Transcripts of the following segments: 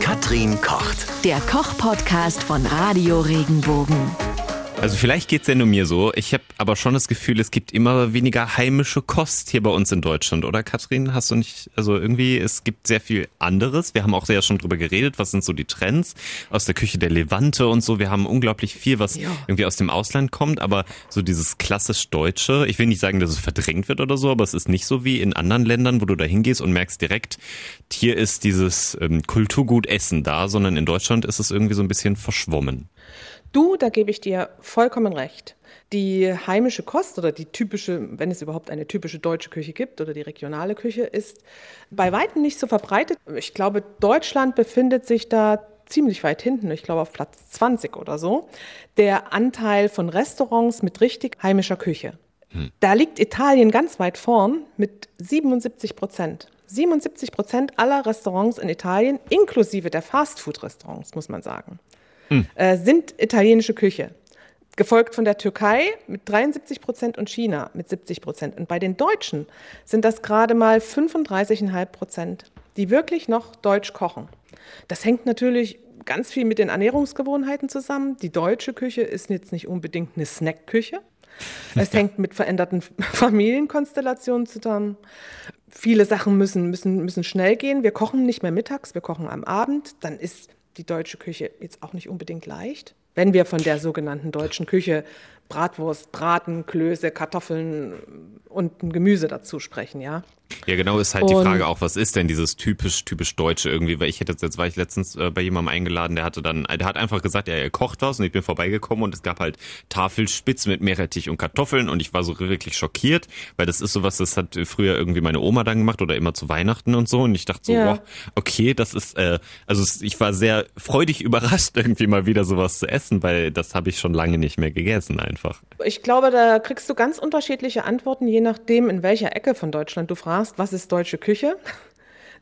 Katrin kocht. Der Koch-Podcast von Radio Regenbogen. Also vielleicht geht's ja nur mir so. Ich habe aber schon das Gefühl, es gibt immer weniger heimische Kost hier bei uns in Deutschland, oder Katrin? Hast du nicht, also irgendwie, es gibt sehr viel anderes. Wir haben auch sehr schon drüber geredet, was sind so die Trends aus der Küche der Levante und so. Wir haben unglaublich viel, was ja. irgendwie aus dem Ausland kommt, aber so dieses klassisch Deutsche, ich will nicht sagen, dass es verdrängt wird oder so, aber es ist nicht so wie in anderen Ländern, wo du da hingehst und merkst direkt, hier ist dieses ähm, Kulturgut Essen da, sondern in Deutschland ist es irgendwie so ein bisschen verschwommen. Du, da gebe ich dir vollkommen recht. Die heimische Kost oder die typische, wenn es überhaupt eine typische deutsche Küche gibt oder die regionale Küche, ist bei weitem nicht so verbreitet. Ich glaube, Deutschland befindet sich da ziemlich weit hinten, ich glaube auf Platz 20 oder so, der Anteil von Restaurants mit richtig heimischer Küche. Hm. Da liegt Italien ganz weit vorn mit 77 Prozent. 77 Prozent aller Restaurants in Italien, inklusive der Fastfood-Restaurants, muss man sagen, hm. äh, sind italienische Küche. Gefolgt von der Türkei mit 73 Prozent und China mit 70 Prozent. Und bei den Deutschen sind das gerade mal 35,5 Prozent, die wirklich noch deutsch kochen. Das hängt natürlich ganz viel mit den Ernährungsgewohnheiten zusammen. Die deutsche Küche ist jetzt nicht unbedingt eine Snackküche. Es hängt mit veränderten Familienkonstellationen zusammen. Viele Sachen müssen, müssen, müssen schnell gehen. Wir kochen nicht mehr mittags, wir kochen am Abend. Dann ist die deutsche Küche jetzt auch nicht unbedingt leicht. Wenn wir von der sogenannten deutschen Küche Bratwurst, Braten, Klöße, Kartoffeln und ein Gemüse dazu sprechen, ja. Ja, genau, ist halt und die Frage auch, was ist denn dieses typisch, typisch Deutsche irgendwie, weil ich hätte jetzt, jetzt war ich letztens äh, bei jemandem eingeladen, der hatte dann, der hat einfach gesagt, ja, er kocht was und ich bin vorbeigekommen und es gab halt Tafelspitz mit Meerrettich und Kartoffeln und ich war so wirklich schockiert, weil das ist sowas, das hat früher irgendwie meine Oma dann gemacht oder immer zu Weihnachten und so und ich dachte so, ja. wow, okay, das ist, äh, also ich war sehr freudig überrascht, irgendwie mal wieder sowas zu essen, weil das habe ich schon lange nicht mehr gegessen einfach. Ich glaube, da kriegst du ganz unterschiedliche Antworten, je nachdem, in welcher Ecke von Deutschland du fragst, was ist deutsche Küche?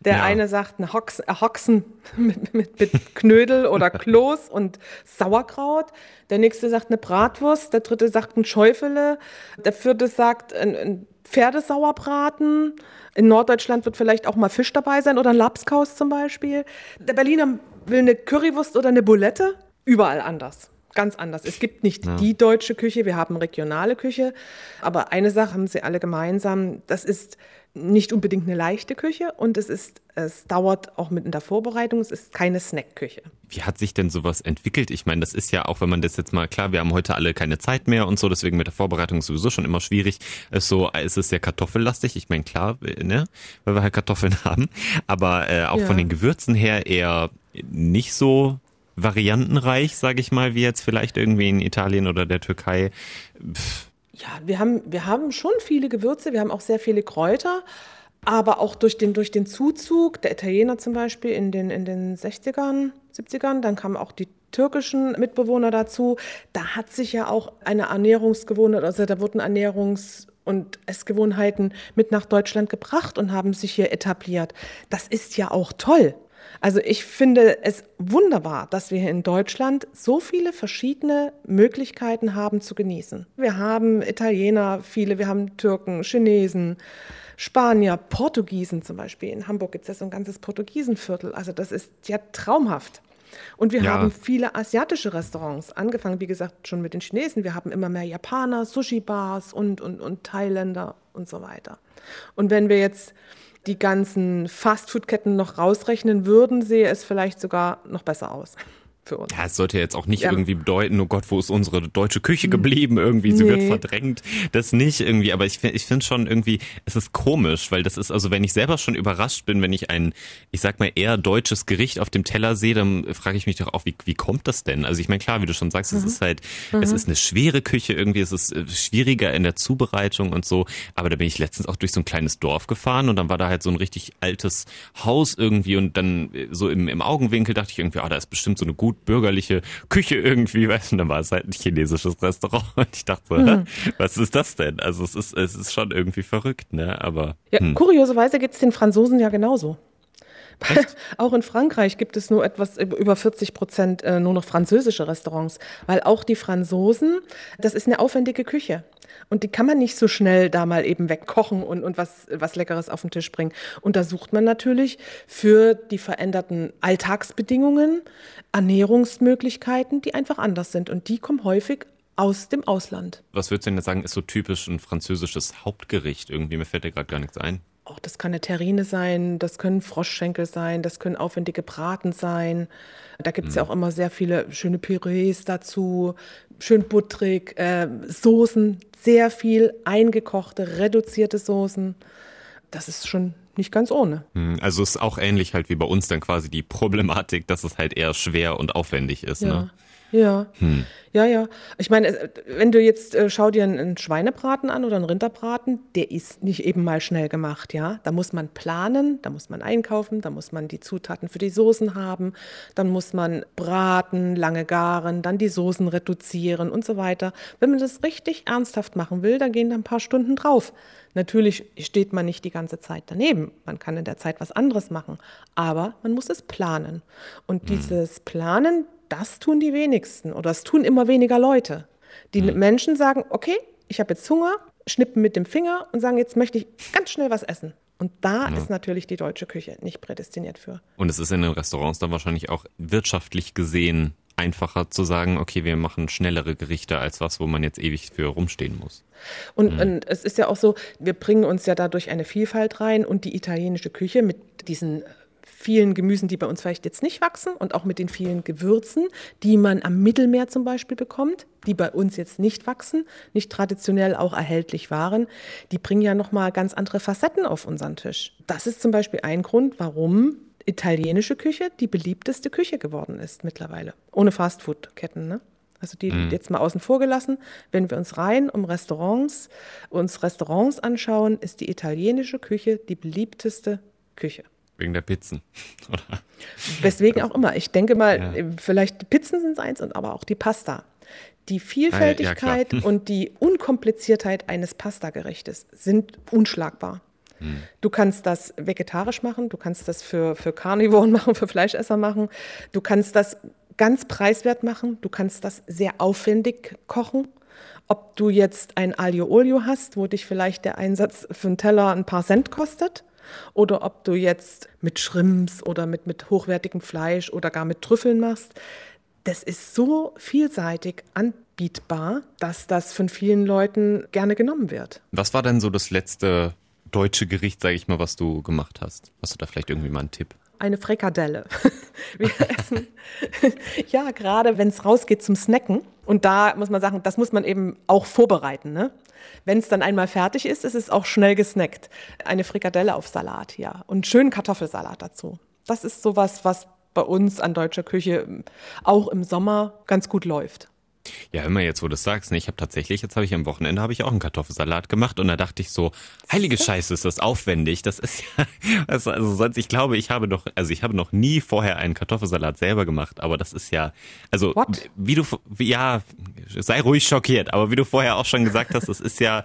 Der ja. eine sagt eine Hox, Hoxen mit, mit, mit Knödel oder Kloß und Sauerkraut. Der nächste sagt eine Bratwurst. Der dritte sagt ein Schäufele. Der vierte sagt ein, ein Pferdesauerbraten. In Norddeutschland wird vielleicht auch mal Fisch dabei sein oder ein Lapskaus zum Beispiel. Der Berliner will eine Currywurst oder eine Bulette. Überall anders ganz anders. Es gibt nicht ja. die deutsche Küche, wir haben regionale Küche, aber eine Sache haben sie alle gemeinsam, das ist nicht unbedingt eine leichte Küche und es ist, es dauert auch mit in der Vorbereitung, es ist keine Snackküche. Wie hat sich denn sowas entwickelt? Ich meine, das ist ja auch, wenn man das jetzt mal, klar, wir haben heute alle keine Zeit mehr und so, deswegen mit der Vorbereitung ist sowieso schon immer schwierig. Es so, es ist sehr kartoffellastig, ich meine, klar, ne, weil wir halt Kartoffeln haben, aber äh, auch ja. von den Gewürzen her eher nicht so variantenreich, sage ich mal, wie jetzt vielleicht irgendwie in Italien oder der Türkei. Pff. Ja, wir haben, wir haben schon viele Gewürze, wir haben auch sehr viele Kräuter, aber auch durch den, durch den Zuzug der Italiener zum Beispiel in den, in den 60ern, 70ern, dann kamen auch die türkischen Mitbewohner dazu. Da hat sich ja auch eine Ernährungsgewohnheit, also da wurden Ernährungs- und Essgewohnheiten mit nach Deutschland gebracht und haben sich hier etabliert. Das ist ja auch toll. Also ich finde es wunderbar, dass wir hier in Deutschland so viele verschiedene Möglichkeiten haben zu genießen. Wir haben Italiener, viele, wir haben Türken, Chinesen, Spanier, Portugiesen zum Beispiel. In Hamburg gibt es ja so ein ganzes Portugiesenviertel. Also das ist ja traumhaft. Und wir ja. haben viele asiatische Restaurants, angefangen, wie gesagt, schon mit den Chinesen. Wir haben immer mehr Japaner, Sushi-Bars und, und, und Thailänder und so weiter. Und wenn wir jetzt die ganzen Fastfood-Ketten noch rausrechnen würden, sehe es vielleicht sogar noch besser aus für uns. Ja, es sollte jetzt auch nicht ja. irgendwie bedeuten, oh Gott, wo ist unsere deutsche Küche geblieben? Irgendwie, sie nee. wird verdrängt. Das nicht irgendwie, aber ich, ich finde schon irgendwie, es ist komisch, weil das ist, also wenn ich selber schon überrascht bin, wenn ich ein, ich sag mal, eher deutsches Gericht auf dem Teller sehe, dann frage ich mich doch auch, wie, wie kommt das denn? Also ich meine, klar, wie du schon sagst, mhm. es ist halt, mhm. es ist eine schwere Küche irgendwie, es ist äh, schwieriger in der Zubereitung und so, aber da bin ich letztens auch durch so ein kleines Dorf gefahren und dann war da halt so ein richtig altes Haus irgendwie und dann äh, so im, im Augenwinkel dachte ich irgendwie, ah, da ist bestimmt so eine gute gut bürgerliche Küche irgendwie, weißt du, dann war es halt ein chinesisches Restaurant und ich dachte, mhm. was ist das denn? Also es ist, es ist schon irgendwie verrückt, ne? Aber. Ja, hm. kurioserweise geht es den Franzosen ja genauso. Auch in Frankreich gibt es nur etwas über 40 Prozent äh, nur noch französische Restaurants, weil auch die Franzosen, das ist eine aufwendige Küche. Und die kann man nicht so schnell da mal eben wegkochen und, und was, was Leckeres auf den Tisch bringen. Und da sucht man natürlich für die veränderten Alltagsbedingungen Ernährungsmöglichkeiten, die einfach anders sind. Und die kommen häufig aus dem Ausland. Was würdest du denn sagen, ist so typisch ein französisches Hauptgericht? Irgendwie, mir fällt dir gerade gar nichts ein. Auch das kann eine Terrine sein, das können Froschschenkel sein, das können aufwendige Braten sein. Da gibt es mhm. ja auch immer sehr viele schöne Pürees dazu, schön butterig, äh, Soßen, sehr viel eingekochte, reduzierte Soßen. Das ist schon nicht ganz ohne. Hm, also ist auch ähnlich halt wie bei uns dann quasi die Problematik, dass es halt eher schwer und aufwendig ist. Ja. Ne? Ja, hm. ja, ja. Ich meine, wenn du jetzt äh, schau dir einen Schweinebraten an oder einen Rinderbraten, der ist nicht eben mal schnell gemacht, ja. Da muss man planen, da muss man einkaufen, da muss man die Zutaten für die Soßen haben, dann muss man braten, lange garen, dann die Soßen reduzieren und so weiter. Wenn man das richtig ernsthaft machen will, dann gehen da ein paar Stunden drauf. Natürlich steht man nicht die ganze Zeit daneben. Man kann in der Zeit was anderes machen, aber man muss es planen. Und hm. dieses Planen, das tun die wenigsten oder das tun immer weniger Leute. Die mhm. Menschen sagen, okay, ich habe jetzt Hunger, schnippen mit dem Finger und sagen, jetzt möchte ich ganz schnell was essen. Und da ja. ist natürlich die deutsche Küche nicht prädestiniert für. Und es ist in den Restaurants dann wahrscheinlich auch wirtschaftlich gesehen einfacher zu sagen, okay, wir machen schnellere Gerichte als was, wo man jetzt ewig für rumstehen muss. Und, mhm. und, es ist ja auch so, wir bringen uns ja dadurch eine Vielfalt rein und die italienische Küche mit diesen vielen Gemüsen, die bei uns vielleicht jetzt nicht wachsen und auch mit den vielen Gewürzen, die man am Mittelmeer zum Beispiel bekommt, die bei uns jetzt nicht wachsen, nicht traditionell auch erhältlich waren, die bringen ja nochmal ganz andere Facetten auf unseren Tisch. Das ist zum Beispiel ein Grund, warum italienische Küche die beliebteste Küche geworden ist mittlerweile. Ohne Fastfood-Ketten, ne? Also die mhm. jetzt mal außen vor gelassen. Wenn wir uns rein um Restaurants, uns Restaurants anschauen, ist die italienische Küche die beliebteste Küche. Wegen der Pizzen. Oder? Weswegen auch immer. Ich denke mal, ja. vielleicht die Pizzen sind es eins, und aber auch die Pasta. Die Vielfältigkeit ja, und die Unkompliziertheit eines Pastagerichtes sind unschlagbar. Hm. Du kannst das vegetarisch machen, du kannst das für, für Carnivoren machen, für Fleischesser machen, du kannst das ganz preiswert machen, du kannst das sehr aufwendig kochen. Ob du jetzt ein Aglio Olio hast, wo dich vielleicht der Einsatz für einen Teller ein paar Cent kostet, oder ob du jetzt mit Shrimps oder mit, mit hochwertigem Fleisch oder gar mit Trüffeln machst. Das ist so vielseitig anbietbar, dass das von vielen Leuten gerne genommen wird. Was war denn so das letzte deutsche Gericht, sage ich mal, was du gemacht hast? Hast du da vielleicht irgendwie mal einen Tipp? Eine Frikadelle. Wir essen, ja, gerade wenn es rausgeht zum Snacken. Und da muss man sagen, das muss man eben auch vorbereiten. Ne? Wenn es dann einmal fertig ist, ist es auch schnell gesnackt. Eine Frikadelle auf Salat, ja. Und schönen Kartoffelsalat dazu. Das ist sowas, was bei uns an deutscher Küche auch im Sommer ganz gut läuft. Ja, immer jetzt, wo du es sagst, ne, ich habe tatsächlich, jetzt habe ich am Wochenende habe ich auch einen Kartoffelsalat gemacht und da dachte ich so, heilige Scheiße, ist das aufwendig. Das ist ja, also, also sonst, ich glaube, ich habe noch, also ich habe noch nie vorher einen Kartoffelsalat selber gemacht, aber das ist ja, also What? wie du, ja, sei ruhig schockiert, aber wie du vorher auch schon gesagt hast, das ist ja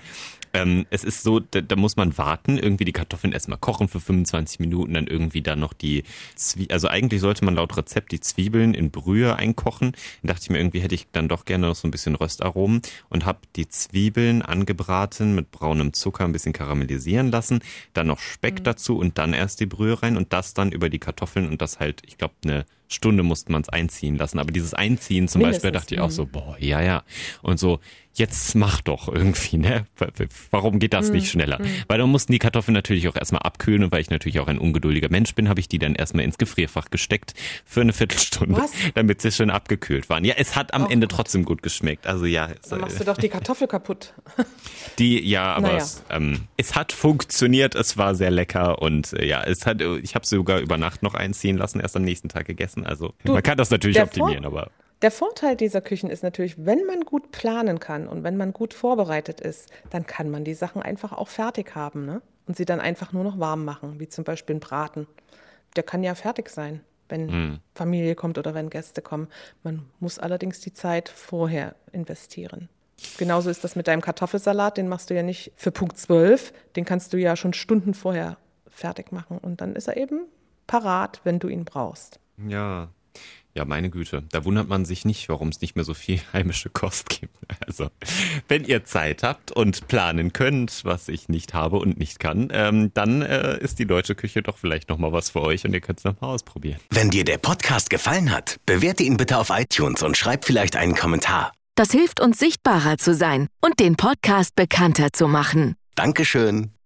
ähm, es ist so, da, da, muss man warten, irgendwie die Kartoffeln erstmal kochen für 25 Minuten, dann irgendwie dann noch die Zwiebeln, also eigentlich sollte man laut Rezept die Zwiebeln in Brühe einkochen. Dann dachte ich mir, irgendwie hätte ich dann doch gerne noch so ein bisschen Röstaromen und habe die Zwiebeln angebraten mit braunem Zucker ein bisschen karamellisieren lassen, dann noch Speck mhm. dazu und dann erst die Brühe rein und das dann über die Kartoffeln und das halt, ich glaube, eine Stunde musste man es einziehen lassen. Aber dieses Einziehen zum Mindestens. Beispiel dachte ich auch so, boah, ja, ja. Und so, jetzt mach doch irgendwie, ne? Warum geht das mm, nicht schneller? Mm. Weil dann mussten die Kartoffeln natürlich auch erstmal abkühlen und weil ich natürlich auch ein ungeduldiger Mensch bin, habe ich die dann erstmal ins Gefrierfach gesteckt für eine Viertelstunde, Was? damit sie schön abgekühlt waren. Ja, es hat am oh Ende Gott. trotzdem gut geschmeckt. Also ja. Dann machst du doch die Kartoffel kaputt. Die, ja, aber naja. es, ähm, es hat funktioniert, es war sehr lecker und äh, ja, es hat, ich habe sogar über Nacht noch einziehen lassen, erst am nächsten Tag gegessen. Also du, man kann das natürlich optimieren, aber. Der Vorteil dieser Küchen ist natürlich, wenn man gut planen kann und wenn man gut vorbereitet ist, dann kann man die Sachen einfach auch fertig haben ne? und sie dann einfach nur noch warm machen, wie zum Beispiel ein Braten. Der kann ja fertig sein, wenn hm. Familie kommt oder wenn Gäste kommen. Man muss allerdings die Zeit vorher investieren. Genauso ist das mit deinem Kartoffelsalat, den machst du ja nicht für Punkt 12, den kannst du ja schon Stunden vorher fertig machen und dann ist er eben parat, wenn du ihn brauchst. Ja, Ja, meine Güte. Da wundert man sich nicht, warum es nicht mehr so viel heimische Kost gibt. Also, wenn ihr Zeit habt und planen könnt, was ich nicht habe und nicht kann, ähm, dann äh, ist die deutsche Küche doch vielleicht nochmal was für euch und ihr könnt es nochmal ausprobieren. Wenn dir der Podcast gefallen hat, bewerte ihn bitte auf iTunes und schreib vielleicht einen Kommentar. Das hilft uns sichtbarer zu sein und den Podcast bekannter zu machen. Dankeschön.